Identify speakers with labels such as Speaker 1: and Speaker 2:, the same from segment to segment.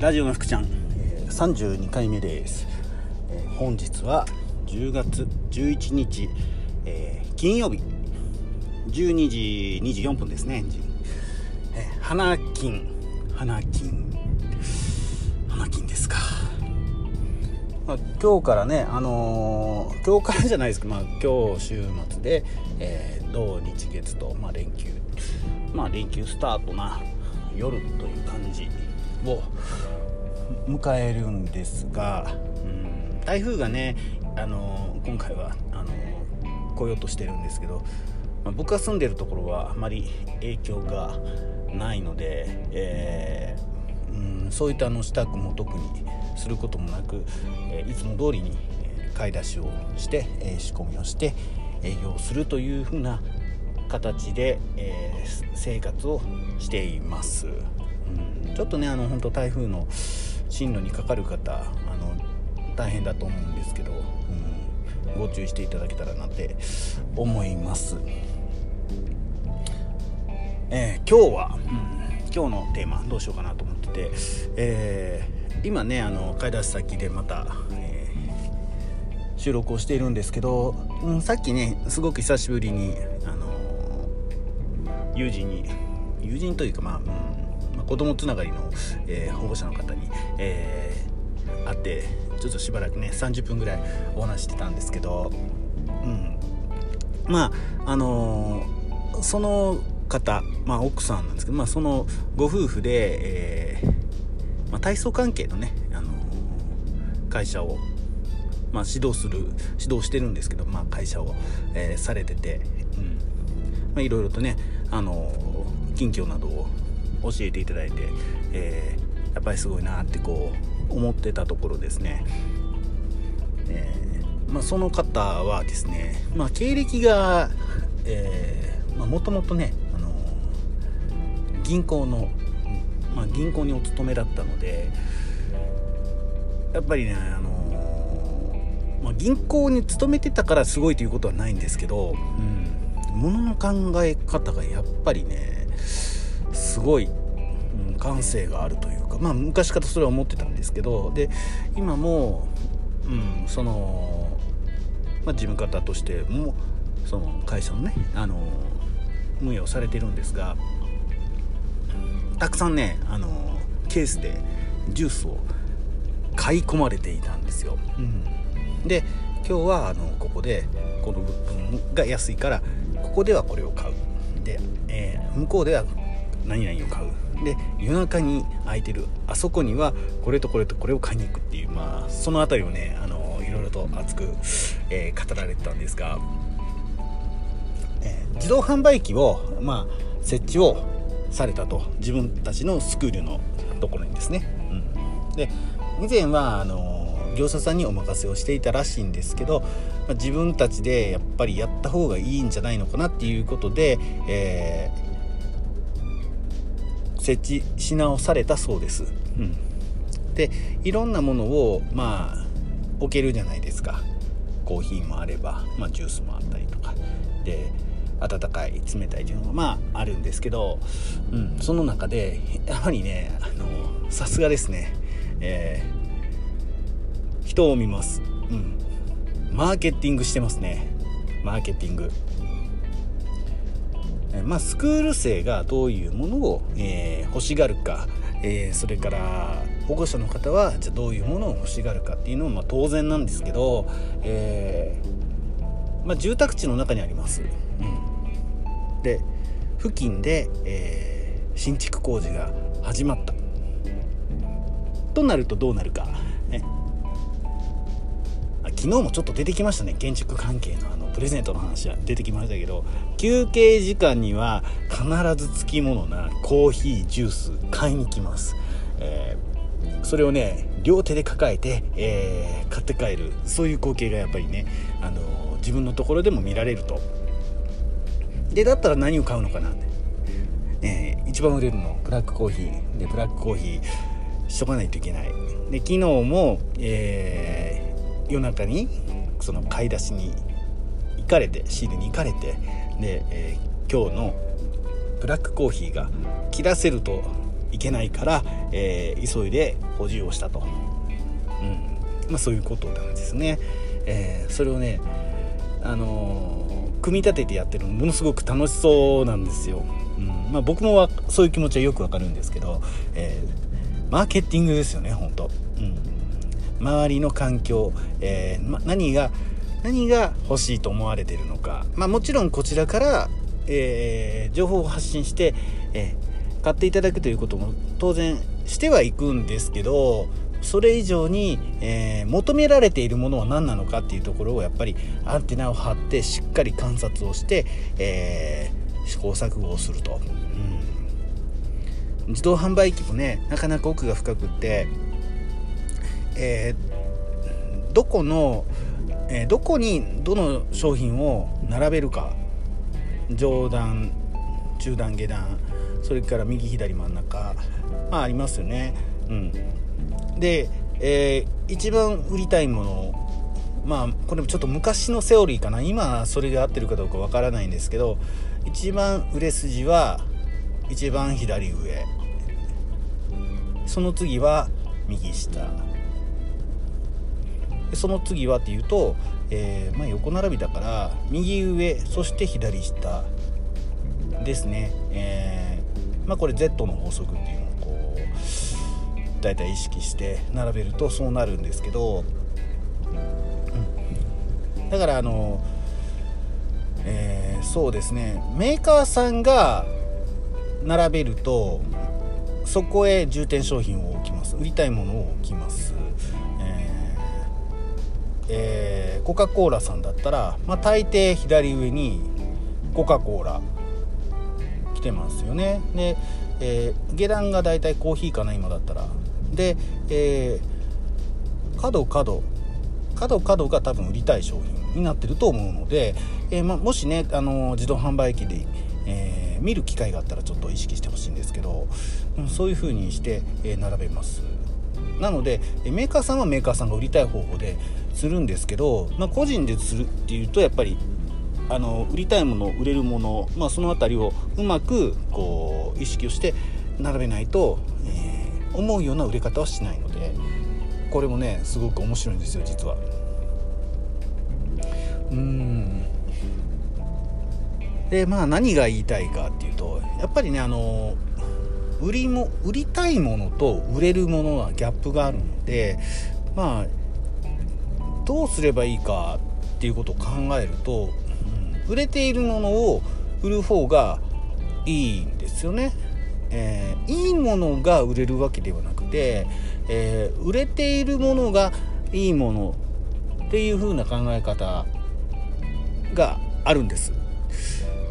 Speaker 1: ラジオの福ちゃん、えー、32回目です、えー本日は10月11日、えー金曜日。12時24分ですね、えー花金。花金。花金ですか、まあ、今日からねあのー今日からじゃないですけど、まあ、今日週末で、えー土日月と、まあ、連休。まあ連休スタートな夜という感じ。を迎えるんですが、うん、台風がね、あの今回はあの来ようとしてるんですけど、まあ僕が住んでるところはあまり影響がないので、えーうん、そういったあの支度も特にすることもなく、えいつも通りに買い出しをして、え仕込みをして営業するというふうな形で、え生活をしています、うん、ちょっとねあの本当台風の進路にかかる方あの大変だと思うんですけど、うん、ご注意していただけたらなって思います、えー今日は、うん。今日のテーマどうしようかなと思ってて、えー今ねあの買い出し先でまた、えー収録をしているんですけど、うん、さっきねすごく久しぶりにあの友人に友人というかまあ、うん、子供つながりの、えー保護者の方に、えー会ってちょっとしばらくね30分ぐらいお話してたんですけど、うん、まああのーその方、まあ、奥さんなんですけど、まあ、そのご夫婦で、えーまあ、体操関係のね、あの会社を、まあ、指導する指導してるんですけど、まあ、会社を、えーされてて、うん。まあ、いろいろとね、あのー近況などを教えていただいて、えーやっぱりすごいなってこう思ってたところですね、えーまあ、その方はですね、まあ、経歴が、えまあ、もともとね、あのー銀行の、まあ、銀行にお勤めだったのでやっぱりね、あのーまあ、銀行に勤めてたからすごいということはないんですけど、うん、ものの考え方がやっぱりねすごい、ん感性があるというかまあ昔からそれは思ってたんですけどで今も、うん、その、まあ、事務方としてもその会社のね、あの運営をされてるんですがたくさんね、あのケースでジュースを買い込まれていたんですよ。うん、で今日はあのここでこの物分が安いからここではこれを買うで、えー向こうでは何々を買う。で夜中に空いてる。あそこにはこれとこれとこれを買いに行くっていう。まあその辺りをねあのいろいろと熱く、えー語られてたんですが、えー自動販売機を、まあ、設置をされたと。自分たちのスクールのところにですね、うん、で以前はあの業者さんにお任せをしていたらしいんですけど、まあ自分たちでやっぱりやった方がいいんじゃないのかなっていうことで、えー設置し直されたそうです、うん、でいろんなものをまあ置けるじゃないですか。コーヒーもあれば、まあ、ジュースもあったりとか。で温かい冷たい順がまああるんですけど、うん、その中でやはりねあのさすがですね、えー人を見ます、うん、マーケティングしてますね。マーケティング。えーまあ、スクール生がどういうものを、えー欲しがるか、えーそれから保護者の方はじゃどういうものを欲しがるかっていうのはまあ当然なんですけど、えーまあ、住宅地の中にあります。うん、で付近で、え新築工事が始まった。となるとどうなるか、ね、あ昨日もちょっと出てきましたね建築関係のあのプレゼントの話は出てきましたけど休憩時間には必ずつきものなコーヒージュース買いに来ます、えーそれをね両手で抱えて、えー買って帰る。そういう光景がやっぱりね、あのー自分のところでも見られると。でだったら何を買うのかなって、えー一番売れるのブラックコーヒー。でブラックコーヒーしとかないといけない。で昨日も、えー夜中にその買い出しに行かれて仕入れに行かれてで、えー今日のブラックコーヒーが切らせるといけないから、えー、急いで補充をしたと、うん。まあ、そういうことなんですね。えー、それをね、あのー、組み立ててやってるのものすごく楽しそうなんですよ。うん。まあ、僕もそういう気持ちはよくわかるんですけど、えー、マーケティングですよね本当、うん、周りの環境、えーま、何が何が欲しいと思われてるのか、まあ、もちろんこちらから、えー、情報を発信して、えー、買っていただくということも当然してはいくんですけどそれ以上に、えー、求められているものは何なのかっていうところをやっぱりアンテナを張ってしっかり観察をして、えー、試行錯誤をすると、うん、自動販売機もねなかなか奥が深くって、えー、どこのえー、どこにどの商品を並べるか。上段中段下段それから右左真ん中。まあありますよね。うん。で、えー、一番売りたいものまあこれもちょっと昔のセオリーかな。今それで合ってるかどうかわからないんですけど一番売れ筋は一番左上。その次は右下。その次はっていうと、えー、まあ、横並びだから右上そして左下ですね、えー、まあ、これ Z の法則っていうのをこう大体意識して並べるとそうなるんですけど、うん、だからあの、えー、そうですね。メーカーさんが並べるとそこへ重点商品を置きます。売りたいものを置きます。えー、コカ・コーラさんだったら、まあ、大抵左上にコカ・コーラ来てますよね。で、えー、下段が大体コーヒーかな今だったら。で、えー、角角角角が多分売りたい商品になってると思うので、えーま、もしねあの自動販売機で、え、見る機会があったらちょっと意識してほしいんですけど、うん、そういう風にして、え、並べます。なのでメーカーさんはメーカーさんが売りたい方法でするんですけど、まあ、個人でするっていうとやっぱりあの売りたいもの売れるもの、まあ、その辺りをうまくこう意識をして並べないと、えー、思うような売れ方はしないのでこれもねすごく面白いんですよ実は。うんでまあ何が言いたいかっていうとやっぱりねあの売りも売りたいものと売れるものはギャップがあるのでまあどうすればいいかっていうことを考えると、うん、売れているものを売る方がいいんですよね。えー、いいものが売れるわけではなくて、えー、売れているものがいいものっていう風な考え方があるんです。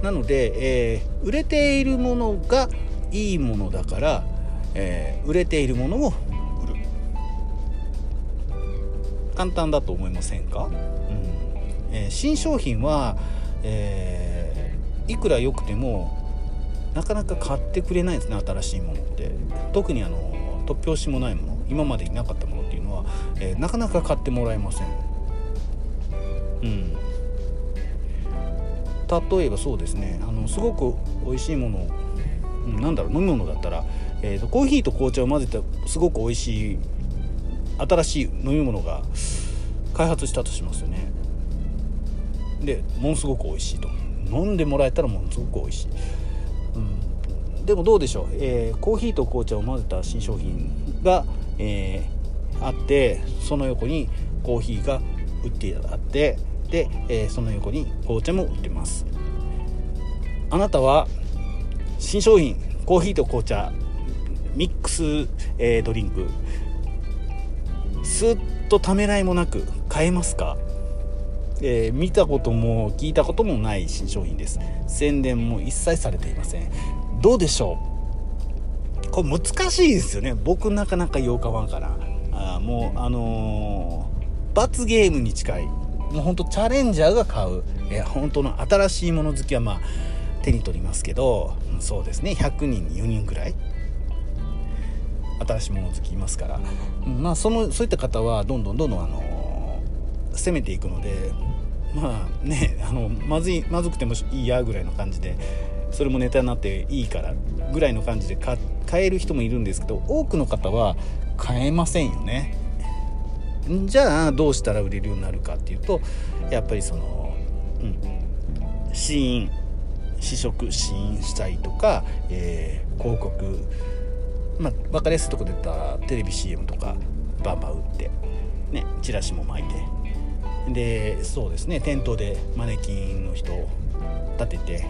Speaker 1: なので、えー、売れているものがいいものだから、え売れているものを簡単だと思いませんか、うん。えー、新商品は、えー、いくら良くてもなかなか買ってくれないですね新しいものって。特にあの突拍子もないもの今までになかったものっていうのは、えー、なかなか買ってもらえません。うん。例えばそうですねあのすごく美味しいもの、うん、なんだろう飲み物だったら、えーと、コーヒーと紅茶を混ぜたすごく美味しい新しい飲み物が開発したとしますよね。でものすごく美味しいと。飲んでもらえたらものすごく美味しい、うん、でもどうでしょう、えー、コーヒーと紅茶を混ぜた新商品が、えー、あってその横にコーヒーが売ってあってで、えー、その横に紅茶も売ってます。あなたは新商品コーヒーと紅茶ミックス、えー、ドリンクすっとためらいもなく買えますか、えー、見たことも聞いたこともない新商品です。宣伝も一切されていません。どうでしょう？これ難しいですよね。僕なかなかようかわんから。あもうあのー、罰ゲームに近い。もうほんとチャレンジャーが買う、えー、本当の新しいもの好きはまあ手に取りますけどそうですね。100人に4人ぐらい。新しいもの好きいますから、まあ、そのそういった方はどんどんどんどん、あの攻めていくのでまあねあのまずいまずくてもいいやぐらいの感じでそれもネタになっていいからぐらいの感じで買える人もいるんですけど多くの方は買えませんよね。じゃあどうしたら売れるようになるかっていうとやっぱりその、うん、試飲試食試飲したりとか、えー、広告まあ分かりやすいとこで言ったらテレビ CM とかバンバン打ってねチラシも巻いて。でそうですね店頭でマネキンの人を立てて、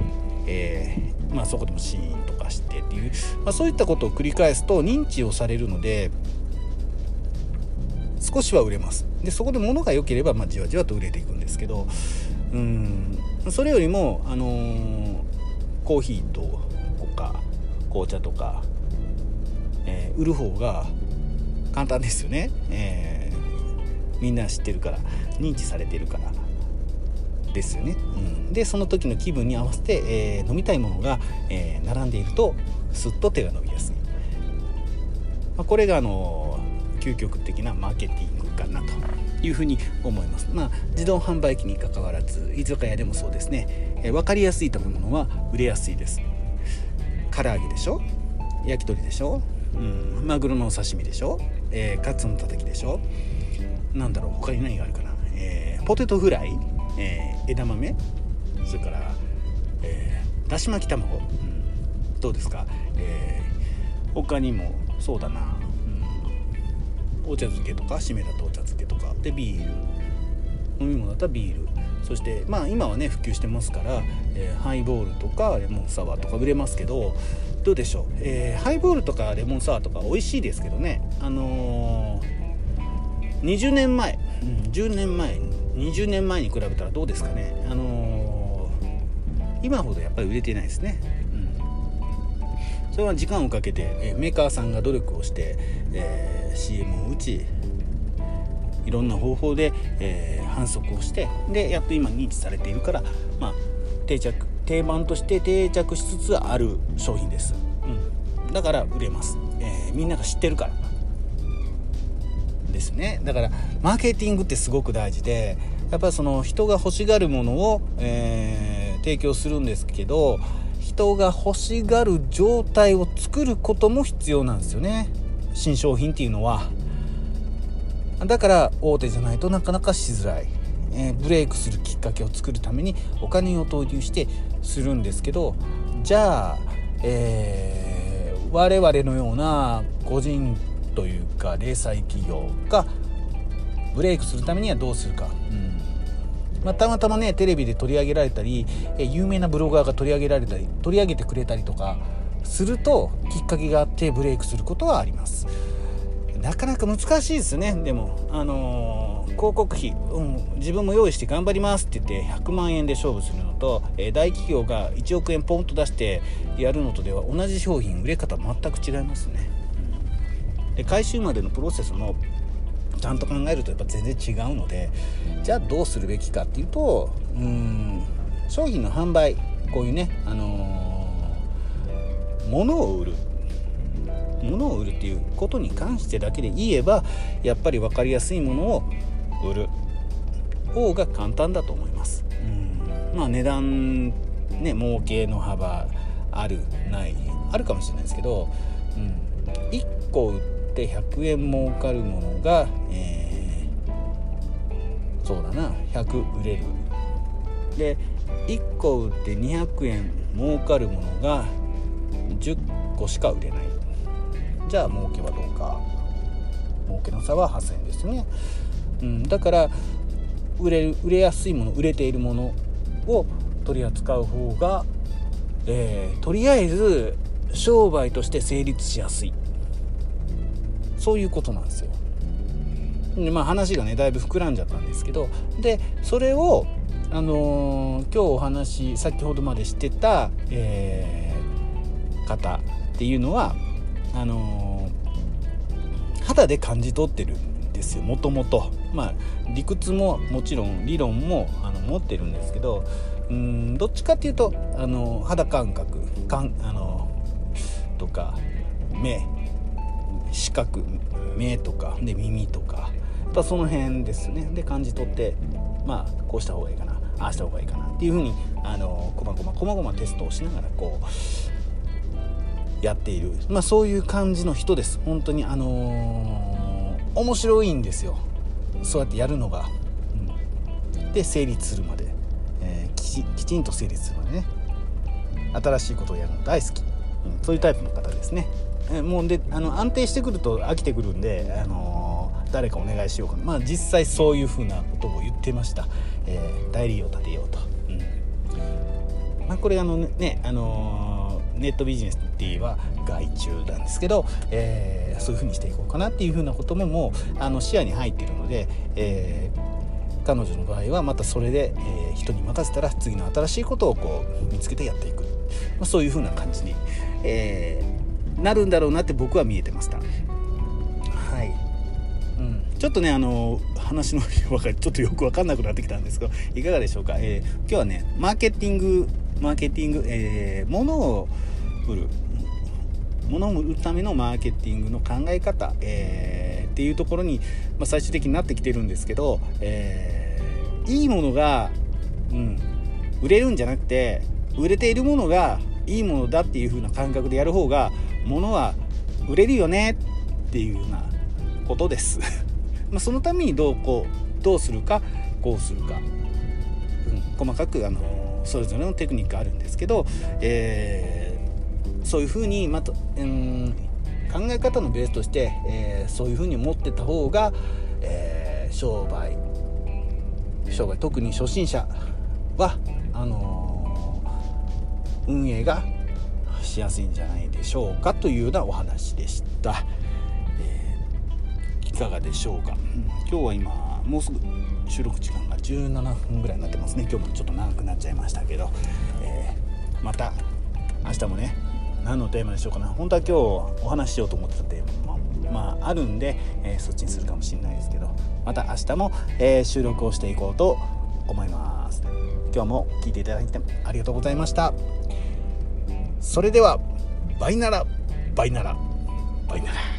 Speaker 1: えー、まあ、そこでもシーンとかしてっていう、まあ、そういったことを繰り返すと認知をされるので少しは売れます。でそこで物が良ければ、まあ、じわじわと売れていくんですけどうんそれよりも、あのー、コーヒーとか紅茶とか、えー、売る方が簡単ですよね、えー、みんな知ってるから認知されてるからですよね、うん、でその時の気分に合わせて、えー、飲みたいものが、えー、並んでいるとすっと手が伸びやすい、まあ、これがあの究極的なマーケティングかなというふうに思います、まあ、自動販売機にかかわらず居酒屋でもそうですね、えー、分かりやすい食べ物は売れやすいです。唐揚げでしょ？焼き鳥でしょ、うん、マグロのお刺身でしょ、えー、カツのたたきでしょ？なんだろう？他に何があるかな、えー、ポテトフライ、えー、枝豆？それから、えー、だし巻き卵、うん、どうですか、えー、他にも？そうだな、うん、お茶漬けとか？締めだとお茶漬けとか？でビール。飲み物だったらビール。そしてまあ今はね普及してますから、えー、ハイボールとかレモンサワーとか売れますけどどうでしょう、えー、ハイボールとかレモンサワーとか美味しいですけどね。あのー、20年前、うん、10年前20年前に比べたらどうですかね。あのー、今ほどやっぱり売れてないですね、うん、それは時間をかけて、えメーカーさんが努力をして、え CM を打ちいろんな方法で、え反則をしてでやっと今認知されているから、まあ、定着定番として定着しつつある商品です、うん、だから売れます、えー、みんなが知ってるからですね。だからマーケティングってすごく大事でやっぱりその人が欲しがるものを、えー、提供するんですけど人が欲しがる状態を作ることも必要なんですよね。新商品っていうのは。だから大手じゃないとなかなかしづらい、えー、ブレイクするきっかけを作るためにお金を投入してするんですけどじゃあ、えー、我々のような個人というか零細企業がブレイクするためにはどうするか、うん。まあ、たまたまねテレビで取り上げられたり、え有名なブロガーが取り上げられたり取り上げてくれたりとかするときっかけがあってブレイクすることはあります。なかなか難しいですねでも。あのー、広告費、うん、自分も用意して頑張りますって言って100万円で勝負するのと、えー、大企業が1億円ポンと出してやるのとでは同じ商品売れ方全く違いますね、うん、で回収までのプロセスもちゃんと考えるとやっぱ全然違うのでじゃあどうするべきかっていうとうん商品の販売こういうねあのー、物を売る。物を売るっていうことに関してだけで言えばやっぱり分かりやすいものを売る。方が簡単だと思います。うん。まあ値段ね儲けの幅あるないあるかもしれないですけど、うん、1個売って100円儲かるものが、えー、そうだな100売れる。で1個売って200円儲かるものが10個しか売れない。じゃあ儲けはどうか。儲けの差は8000円ですね、うん、だから売れ売れやすいもの売れているものを取り扱う方が、えー、とりあえず商売として成立しやすいそういうことなんですよ。でまあ話がねだいぶ膨らんじゃったんですけどでそれをあのー、今日お話先ほどまでしてた、えー、方っていうのはあのー、肌で感じ取ってるですよ。もともと。まあ理屈ももちろん理論もあの持ってるんですけどうんどっちかっていうとあの肌感覚感あのとか目視覚目とかで耳とかやっその辺ですね。で感じ取ってまあこうした方がいいかなああした方がいいかなっていうふうにあのこまごまこまごまテストをしながらこうやっている、まあ、そういう感じの人です。本当にあのー、面白いんですよ。そうやってやるのが、うん、で成立するまで、えー、きちきちんと成立するまでね。新しいことをやるの大好き、うん、そういうタイプの方ですね、えー、もうであの安定してくると飽きてくるんで、あのー、誰かお願いしようかな。まあ実際そういうふうなことを言ってました、えー、代理を立てようと、うん。まあ、これあのね、あのネットビジネスって言えば外注なんですけど、えー、そういうふうにしていこうかなっていうふうなことももうあの視野に入っているので、えー、彼女の場合はまたそれで、えー、人に任せたら次の新しいことをこう見つけてやっていく、まあ、そういうふうな感じに、えー、なるんだろうなって僕は見えてました。はい、ちょっとねあの話の分かちょっとよく分かんなくなってきたんですけどいかがでしょうか、えー、今日はねマーケティングマーケティング、えー、物を売る。物を売るためのマーケティングの考え方、えー、っていうところに、まあ、最終的になってきてるんですけど、えー、いいものが、うん、売れるんじゃなくて売れているものがいいものだっていう風な感覚でやる方が物は売れるよねっていうようなことです。まそのためにどうこうどうするかこうするか、うん、細かくあのそれぞれのテクニックあるんですけど、えーそういうふうにまた、うん、考え方のベースとして、えー、そういうふうに思ってた方が、えー、商売商売特に初心者はあのー、運営がしやすいんじゃないでしょうかというようなお話でした、えー、いかがでしょうか、今日は今もうすぐ収録時間が17分ぐらいになってますね。今日もちょっと長くなっちゃいましたけど、えー、また明日もね何のテーマでしょうかな。本当は今日お話ししようと思ってたテーマ。もまああるんで、えー、そっちにするかもしれないですけど。また明日も、えー、収録をしていこうと思います。今日も聞いていただいてありがとうございました。それではバイならバイならバイなら